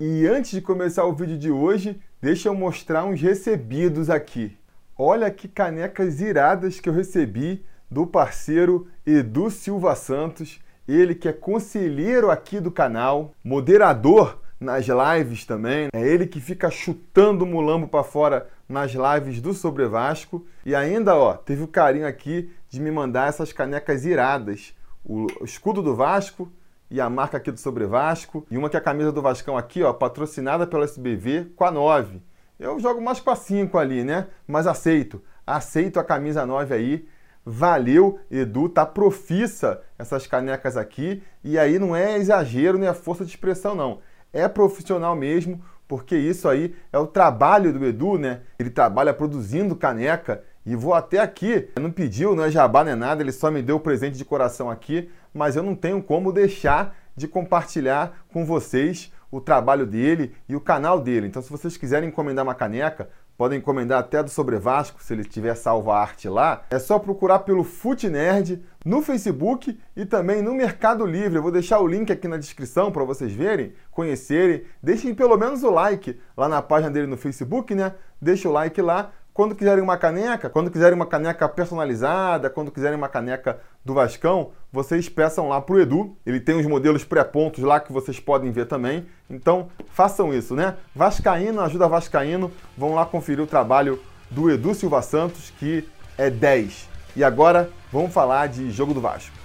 E antes de começar o vídeo de hoje, deixa eu mostrar uns recebidos aqui. Olha que canecas iradas que eu recebi do parceiro Edu Silva Santos, ele que é conselheiro aqui do canal, moderador nas lives também, é ele que fica chutando o mulambo para fora nas lives do Sobre Vasco. E ainda, ó, teve o carinho aqui de me mandar essas canecas iradas, o escudo do Vasco e a marca aqui do Sobre Vasco. E uma que é a camisa do Vascão aqui, ó, patrocinada pela SBV com a 9. Eu jogo mais com a 5 ali, né? Mas aceito. Aceito a camisa 9 aí. Valeu, Edu, tá profissa essas canecas aqui. E aí não é exagero nem é força de expressão, não. É profissional mesmo, porque isso aí é o trabalho do Edu, né? Ele trabalha produzindo caneca. E vou até aqui, não pediu, não é jabá nem nada, ele só me deu o presente de coração aqui mas eu não tenho como deixar de compartilhar com vocês o trabalho dele e o canal dele. Então, se vocês quiserem encomendar uma caneca, podem encomendar até do Sobre Vasco, se ele tiver salvo a arte lá. É só procurar pelo Fute Nerd no Facebook e também no Mercado Livre. Eu vou deixar o link aqui na descrição para vocês verem, conhecerem. Deixem pelo menos o like lá na página dele no Facebook, né? Deixa o like lá quando quiserem uma caneca, quando quiserem uma caneca personalizada, quando quiserem uma caneca do Vascão, vocês peçam lá pro Edu. Ele tem os modelos pré-pontos lá que vocês podem ver também. Então, façam isso, né? Vascaíno, ajuda Vascaíno. Vão lá conferir o trabalho do Edu Silva Santos, que é 10. E agora, vamos falar de jogo do Vasco.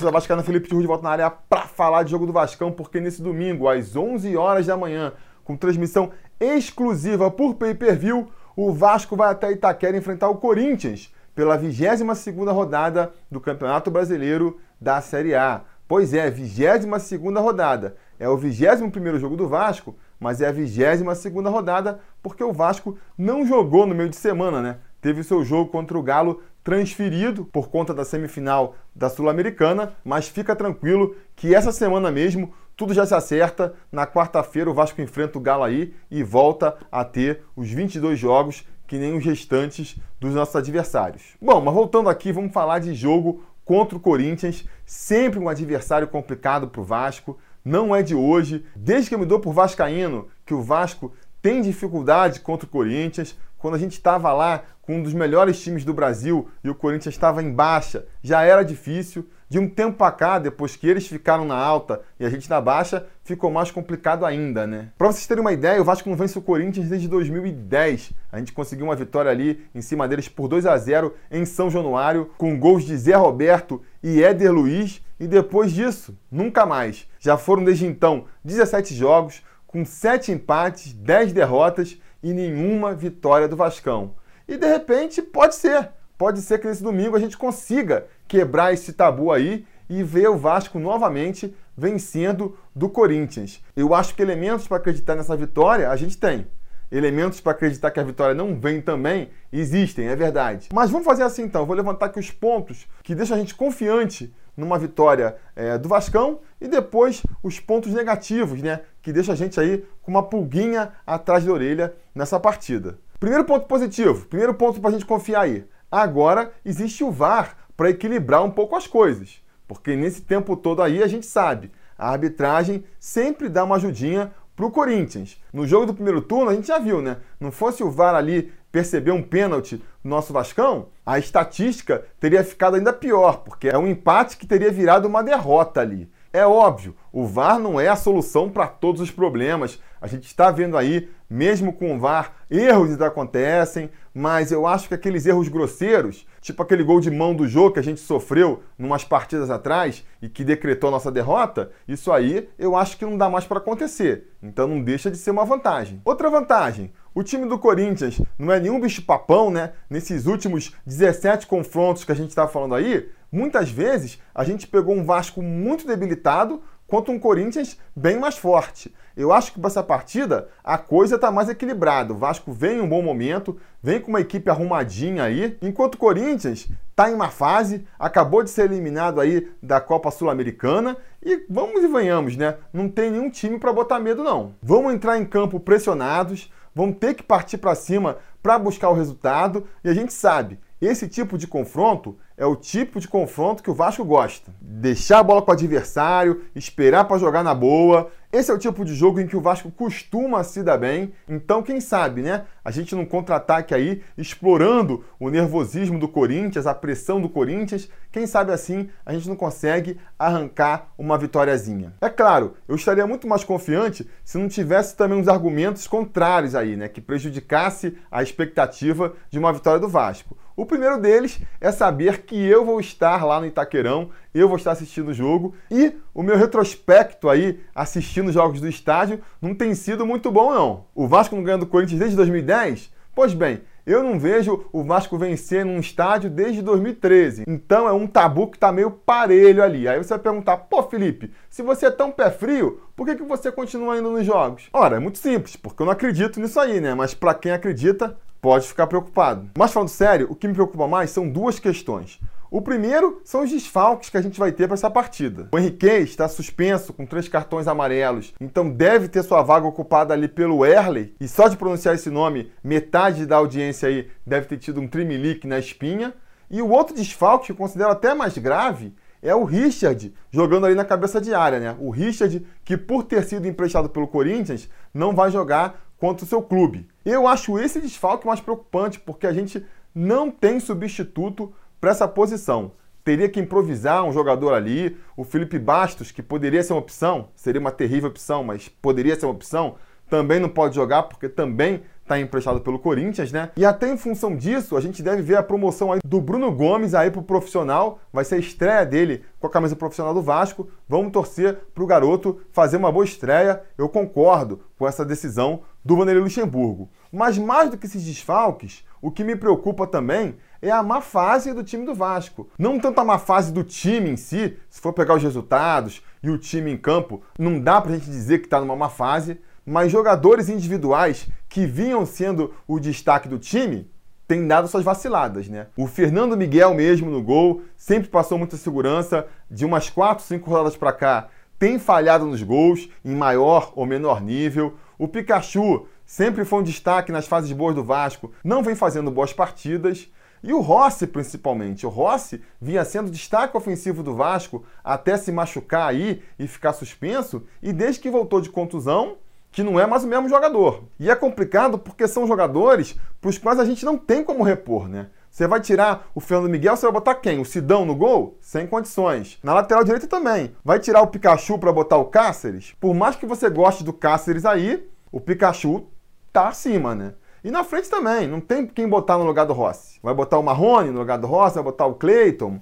Torcida vascaína, Felipe Tiru de volta na área para falar de jogo do Vascão, porque nesse domingo, às 11 horas da manhã, com transmissão exclusiva por pay-per-view, o Vasco vai até Itaquera enfrentar o Corinthians pela 22ª rodada do Campeonato Brasileiro da Série A. Pois é, 22ª rodada. É o 21º jogo do Vasco, mas é a 22ª rodada porque o Vasco não jogou no meio de semana, né? Teve seu jogo contra o Galo transferido por conta da semifinal da Sul-Americana, mas fica tranquilo que essa semana mesmo tudo já se acerta. Na quarta-feira o Vasco enfrenta o Galo aí e volta a ter os 22 jogos que nem os restantes dos nossos adversários. Bom, mas voltando aqui, vamos falar de jogo contra o Corinthians, sempre um adversário complicado para o Vasco. Não é de hoje, desde que eu me dou por vascaíno, que o Vasco tem dificuldade contra o Corinthians. Quando a gente estava lá com um dos melhores times do Brasil e o Corinthians estava em baixa, já era difícil. De um tempo para cá, depois que eles ficaram na alta e a gente na baixa, ficou mais complicado ainda, né? Para vocês terem uma ideia, o Vasco não vence o Corinthians desde 2010. A gente conseguiu uma vitória ali em cima deles por 2 a 0 em São Januário, com gols de Zé Roberto e Éder Luiz. E depois disso, nunca mais. Já foram desde então 17 jogos, com 7 empates, 10 derrotas e nenhuma vitória do Vascão. E de repente pode ser, pode ser que nesse domingo a gente consiga quebrar esse tabu aí e ver o Vasco novamente vencendo do Corinthians. Eu acho que elementos para acreditar nessa vitória a gente tem. Elementos para acreditar que a vitória não vem também existem, é verdade. Mas vamos fazer assim então. vou levantar aqui os pontos que deixam a gente confiante numa vitória é, do Vascão e depois os pontos negativos, né? Que deixa a gente aí com uma pulguinha atrás da orelha nessa partida. Primeiro ponto positivo, primeiro ponto para a gente confiar aí. Agora existe o VAR para equilibrar um pouco as coisas. Porque nesse tempo todo aí a gente sabe, a arbitragem sempre dá uma ajudinha para o Corinthians. No jogo do primeiro turno a gente já viu, né? Não fosse o VAR ali perceber um pênalti no nosso Vascão, a estatística teria ficado ainda pior, porque é um empate que teria virado uma derrota ali. É óbvio, o VAR não é a solução para todos os problemas. A gente está vendo aí, mesmo com o VAR, erros acontecem, mas eu acho que aqueles erros grosseiros, tipo aquele gol de mão do jogo que a gente sofreu numas partidas atrás e que decretou a nossa derrota, isso aí eu acho que não dá mais para acontecer. Então não deixa de ser uma vantagem. Outra vantagem, o time do Corinthians não é nenhum bicho-papão, né? Nesses últimos 17 confrontos que a gente está falando aí, muitas vezes a gente pegou um Vasco muito debilitado contra um Corinthians bem mais forte. Eu acho que para essa partida a coisa está mais equilibrada. O Vasco vem em um bom momento, vem com uma equipe arrumadinha aí, enquanto o Corinthians está em uma fase, acabou de ser eliminado aí da Copa Sul-Americana e vamos e venhamos, né? Não tem nenhum time para botar medo não. Vamos entrar em campo pressionados, vamos ter que partir para cima para buscar o resultado e a gente sabe, esse tipo de confronto é o tipo de confronto que o Vasco gosta. Deixar a bola com o adversário, esperar para jogar na boa. Esse é o tipo de jogo em que o Vasco costuma se dar bem. Então, quem sabe, né? A gente num contra-ataque aí, explorando o nervosismo do Corinthians, a pressão do Corinthians, quem sabe assim a gente não consegue arrancar uma vitóriazinha. É claro, eu estaria muito mais confiante se não tivesse também uns argumentos contrários aí, né? Que prejudicasse a expectativa de uma vitória do Vasco. O primeiro deles é saber que eu vou estar lá no Itaquerão, eu vou estar assistindo o jogo e o meu retrospecto aí assistindo jogos do estádio não tem sido muito bom não. O Vasco não ganha do Corinthians desde 2010? Pois bem, eu não vejo o Vasco vencer num estádio desde 2013. Então é um tabu que tá meio parelho ali. Aí você vai perguntar, pô, Felipe, se você é tão pé frio, por que, que você continua indo nos jogos? Ora, é muito simples, porque eu não acredito nisso aí, né? Mas para quem acredita, pode ficar preocupado. Mas falando sério, o que me preocupa mais são duas questões. O primeiro são os desfalques que a gente vai ter para essa partida. O Henrique está suspenso com três cartões amarelos, então deve ter sua vaga ocupada ali pelo Erley. E só de pronunciar esse nome, metade da audiência aí deve ter tido um trimelique na espinha. E o outro desfalque que eu considero até mais grave é o Richard jogando ali na cabeça de área, né? O Richard que por ter sido emprestado pelo Corinthians não vai jogar contra o seu clube. Eu acho esse desfalque mais preocupante, porque a gente não tem substituto para essa posição. Teria que improvisar um jogador ali. O Felipe Bastos, que poderia ser uma opção, seria uma terrível opção, mas poderia ser uma opção, também não pode jogar porque também está emprestado pelo Corinthians, né? E até em função disso, a gente deve ver a promoção aí do Bruno Gomes aí pro profissional. Vai ser a estreia dele com a camisa profissional do Vasco. Vamos torcer pro garoto fazer uma boa estreia. Eu concordo com essa decisão do Vanderlei Luxemburgo. Mas mais do que esses desfalques, o que me preocupa também é a má fase do time do Vasco. Não tanto a má fase do time em si, se for pegar os resultados e o time em campo, não dá pra gente dizer que está numa má fase, mas jogadores individuais que vinham sendo o destaque do time têm dado suas vaciladas, né? O Fernando Miguel mesmo no gol sempre passou muita segurança, de umas 4, 5 rodadas para cá, tem falhado nos gols em maior ou menor nível. O Pikachu sempre foi um destaque nas fases boas do Vasco, não vem fazendo boas partidas. E o Rossi, principalmente. O Rossi vinha sendo destaque ofensivo do Vasco até se machucar aí e ficar suspenso. E desde que voltou de contusão, que não é mais o mesmo jogador. E é complicado porque são jogadores para os quais a gente não tem como repor, né? Você vai tirar o Fernando Miguel, você vai botar quem? O Sidão no gol? Sem condições. Na lateral direita também. Vai tirar o Pikachu para botar o Cáceres? Por mais que você goste do Cáceres aí, o Pikachu tá acima, né? E na frente também, não tem quem botar no lugar do Rossi. Vai botar o Marrone no lugar do Rossi, vai botar o Cleiton.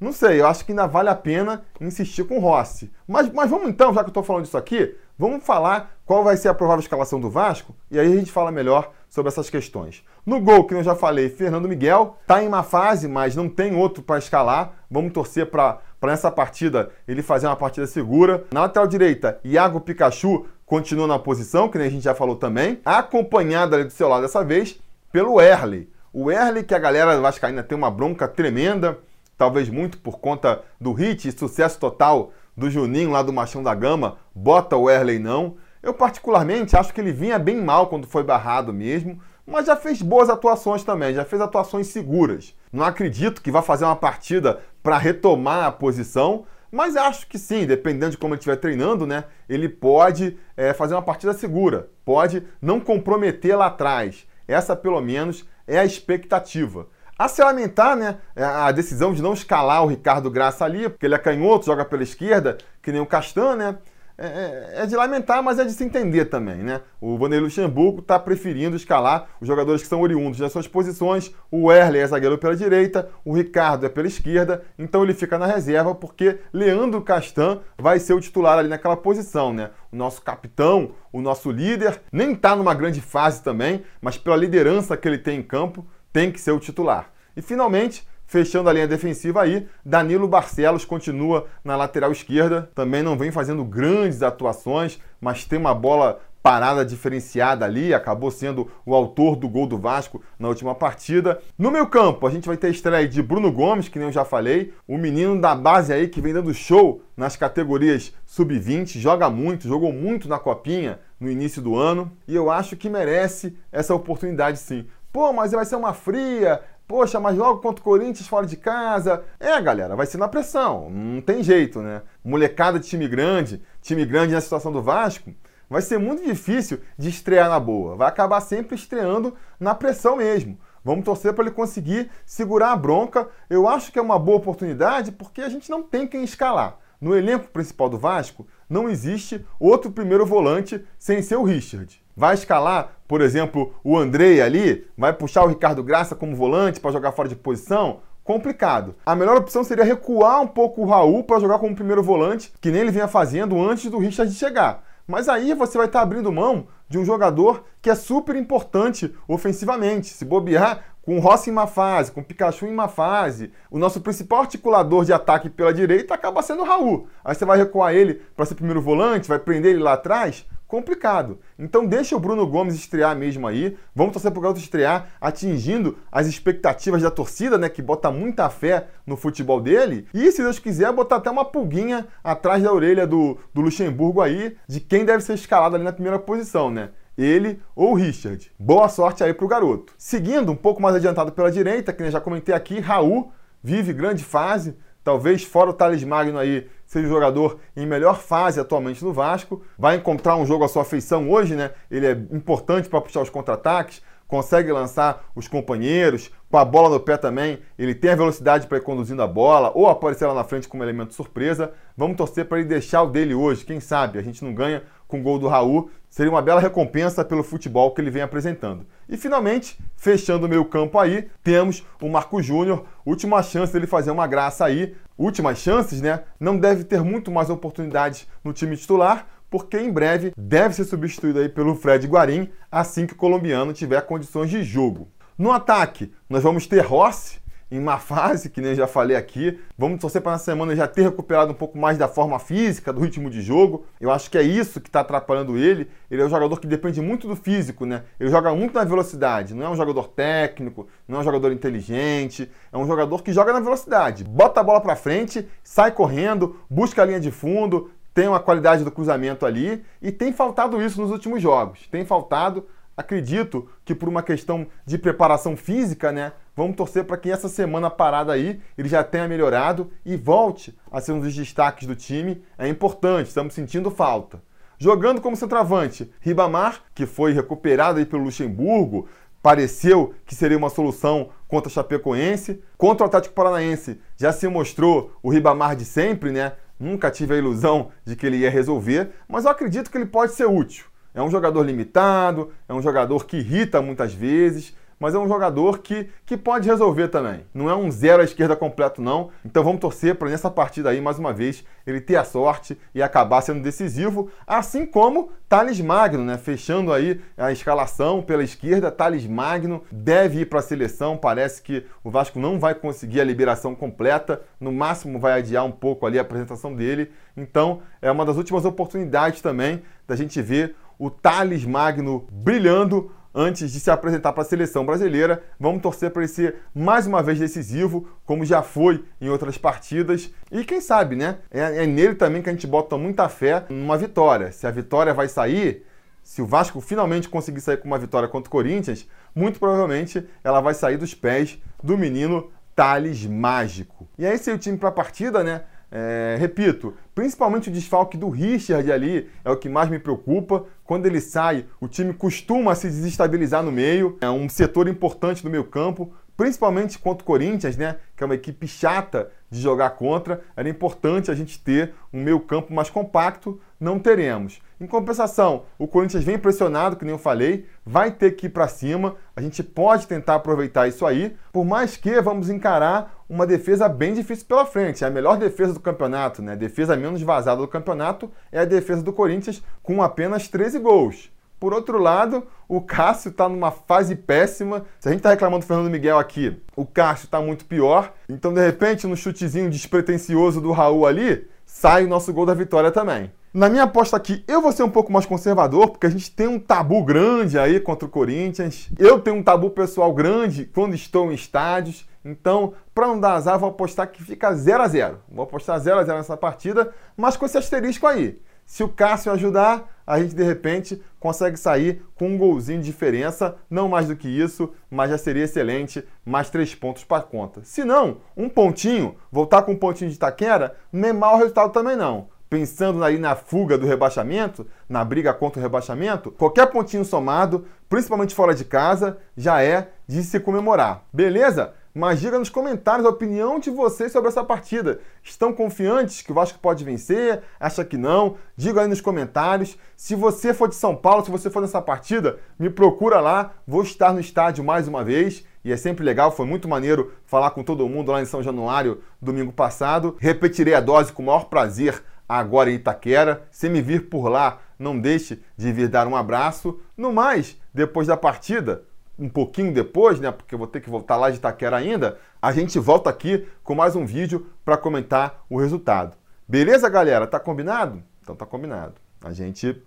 Não sei, eu acho que ainda vale a pena insistir com o Rossi. Mas, mas vamos então, já que eu estou falando disso aqui, vamos falar qual vai ser a provável escalação do Vasco e aí a gente fala melhor sobre essas questões. No gol, que eu já falei, Fernando Miguel está em uma fase, mas não tem outro para escalar. Vamos torcer para nessa partida ele fazer uma partida segura. Na lateral direita, Iago Pikachu continua na posição, que nem a gente já falou também, acompanhado ali do seu lado dessa vez pelo Erley. O Erley, que a galera vascaína tem uma bronca tremenda, talvez muito por conta do hit e sucesso total do Juninho lá do Machão da Gama, bota o Erley não. Eu particularmente acho que ele vinha bem mal quando foi barrado mesmo, mas já fez boas atuações também, já fez atuações seguras. Não acredito que vá fazer uma partida para retomar a posição, mas acho que sim, dependendo de como ele estiver treinando, né? Ele pode é, fazer uma partida segura, pode não comprometer lá atrás. Essa, pelo menos, é a expectativa. A se lamentar, né, é a decisão de não escalar o Ricardo Graça ali, porque ele é canhoto, joga pela esquerda, que nem o Castan, né? É, é, é, de lamentar, mas é de se entender também, né? O Vanderlei Luxemburgo está preferindo escalar os jogadores que são oriundos das suas posições. O Erle é zagueiro pela direita, o Ricardo é pela esquerda, então ele fica na reserva porque Leandro Castan vai ser o titular ali naquela posição, né? O nosso capitão, o nosso líder, nem está numa grande fase também, mas pela liderança que ele tem em campo, tem que ser o titular. E finalmente, Fechando a linha defensiva aí, Danilo Barcelos continua na lateral esquerda, também não vem fazendo grandes atuações, mas tem uma bola parada diferenciada ali, acabou sendo o autor do gol do Vasco na última partida. No meio campo, a gente vai ter a estreia de Bruno Gomes, que nem eu já falei, o menino da base aí que vem dando show nas categorias sub-20, joga muito, jogou muito na copinha no início do ano, e eu acho que merece essa oportunidade sim. Pô, mas vai ser uma fria, Poxa, mas logo contra o Corinthians fora de casa. É, galera, vai ser na pressão. Não tem jeito, né? Molecada de time grande, time grande na situação do Vasco, vai ser muito difícil de estrear na boa. Vai acabar sempre estreando na pressão mesmo. Vamos torcer para ele conseguir segurar a bronca. Eu acho que é uma boa oportunidade porque a gente não tem quem escalar. No elenco principal do Vasco, não existe outro primeiro volante sem ser o Richard. Vai escalar, por exemplo, o Andrei ali? Vai puxar o Ricardo Graça como volante para jogar fora de posição? Complicado. A melhor opção seria recuar um pouco o Raul para jogar como primeiro volante, que nem ele vinha fazendo antes do Richard chegar. Mas aí você vai estar tá abrindo mão de um jogador que é super importante ofensivamente. Se bobear, com o Rossi em uma fase, com o Pikachu em uma fase, o nosso principal articulador de ataque pela direita acaba sendo o Raul. Aí você vai recuar ele para ser primeiro volante, vai prender ele lá atrás complicado. Então deixa o Bruno Gomes estrear mesmo aí. Vamos torcer pro garoto estrear atingindo as expectativas da torcida, né, que bota muita fé no futebol dele. E se Deus quiser, botar até uma pulguinha atrás da orelha do, do Luxemburgo aí, de quem deve ser escalado ali na primeira posição, né? ele ou o Richard. Boa sorte aí pro garoto. Seguindo um pouco mais adiantado pela direita, que já comentei aqui, Raul vive grande fase, talvez fora o Thales Magno aí, seja o jogador em melhor fase atualmente no Vasco. Vai encontrar um jogo à sua feição hoje, né? Ele é importante para puxar os contra-ataques, consegue lançar os companheiros, com a bola no pé também, ele tem a velocidade para ir conduzindo a bola ou aparecer lá na frente como elemento surpresa. Vamos torcer para ele deixar o dele hoje, quem sabe a gente não ganha com gol do Raul, seria uma bela recompensa pelo futebol que ele vem apresentando. E finalmente, fechando o meio campo aí, temos o Marco Júnior, última chance dele fazer uma graça aí, últimas chances, né? Não deve ter muito mais oportunidades no time titular, porque em breve deve ser substituído aí pelo Fred Guarim, assim que o colombiano tiver condições de jogo. No ataque, nós vamos ter Rossi em uma fase, que nem já falei aqui. Vamos torcer para na semana já ter recuperado um pouco mais da forma física, do ritmo de jogo. Eu acho que é isso que está atrapalhando ele. Ele é um jogador que depende muito do físico, né? Ele joga muito na velocidade. Não é um jogador técnico, não é um jogador inteligente. É um jogador que joga na velocidade. Bota a bola para frente, sai correndo, busca a linha de fundo, tem uma qualidade do cruzamento ali e tem faltado isso nos últimos jogos. Tem faltado acredito que por uma questão de preparação física, né? Vamos torcer para que essa semana parada aí ele já tenha melhorado e volte a ser um dos destaques do time. É importante, estamos sentindo falta. Jogando como centroavante, Ribamar, que foi recuperado aí pelo Luxemburgo, pareceu que seria uma solução contra a Chapecoense. Contra o Atlético Paranaense já se mostrou o Ribamar de sempre, né? Nunca tive a ilusão de que ele ia resolver, mas eu acredito que ele pode ser útil. É um jogador limitado, é um jogador que irrita muitas vezes, mas é um jogador que, que pode resolver também. Não é um zero à esquerda completo, não. Então vamos torcer para nessa partida aí, mais uma vez, ele ter a sorte e acabar sendo decisivo, assim como Thales Magno, né? Fechando aí a escalação pela esquerda, Thales Magno deve ir para a seleção. Parece que o Vasco não vai conseguir a liberação completa, no máximo vai adiar um pouco ali a apresentação dele. Então é uma das últimas oportunidades também da gente ver o Thales Magno brilhando antes de se apresentar para a seleção brasileira. Vamos torcer para ele ser mais uma vez decisivo, como já foi em outras partidas. E quem sabe, né? É, é nele também que a gente bota muita fé numa vitória. Se a vitória vai sair, se o Vasco finalmente conseguir sair com uma vitória contra o Corinthians, muito provavelmente ela vai sair dos pés do menino Thales Mágico. E aí, se o time para a partida, né? É, repito, principalmente o desfalque do Richard ali é o que mais me preocupa. Quando ele sai, o time costuma se desestabilizar no meio, é um setor importante do meio campo, principalmente contra o Corinthians, né? Que é uma equipe chata de jogar contra. Era importante a gente ter um meio campo mais compacto, não teremos. Em compensação, o Corinthians vem pressionado, que nem eu falei, vai ter que ir para cima. A gente pode tentar aproveitar isso aí, por mais que vamos encarar uma defesa bem difícil pela frente. É a melhor defesa do campeonato, né? A defesa menos vazada do campeonato é a defesa do Corinthians com apenas 13 gols. Por outro lado, o Cássio está numa fase péssima. Se a gente está reclamando do Fernando Miguel aqui, o Cássio está muito pior. Então, de repente, no chutezinho despretensioso do Raul ali, sai o nosso gol da vitória também. Na minha aposta aqui, eu vou ser um pouco mais conservador, porque a gente tem um tabu grande aí contra o Corinthians. Eu tenho um tabu pessoal grande quando estou em estádios. Então, para não dar azar, vou apostar que fica 0 a 0 Vou apostar 0 a 0 nessa partida, mas com esse asterisco aí. Se o Cássio ajudar, a gente de repente consegue sair com um golzinho de diferença, não mais do que isso, mas já seria excelente, mais três pontos para conta. Se não, um pontinho, voltar com um pontinho de Taquera, não é mau resultado também não. Pensando aí na fuga do rebaixamento, na briga contra o rebaixamento, qualquer pontinho somado, principalmente fora de casa, já é de se comemorar. Beleza? Mas diga nos comentários a opinião de vocês sobre essa partida. Estão confiantes que o Vasco pode vencer? Acha que não? Diga aí nos comentários. Se você for de São Paulo, se você for nessa partida, me procura lá. Vou estar no estádio mais uma vez. E é sempre legal, foi muito maneiro falar com todo mundo lá em São Januário domingo passado. Repetirei a dose com o maior prazer agora em Itaquera. Se me vir por lá, não deixe de vir dar um abraço. No mais, depois da partida, um pouquinho depois, né? Porque eu vou ter que voltar lá de Itaquera ainda. A gente volta aqui com mais um vídeo para comentar o resultado. Beleza, galera? Tá combinado? Então tá combinado. A gente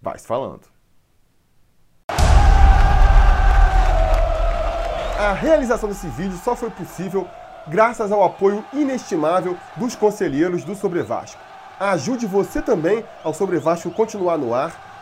vai se falando. A realização desse vídeo só foi possível graças ao apoio inestimável dos conselheiros do Sobre Vasco. Ajude você também ao Sobre Vasco continuar no ar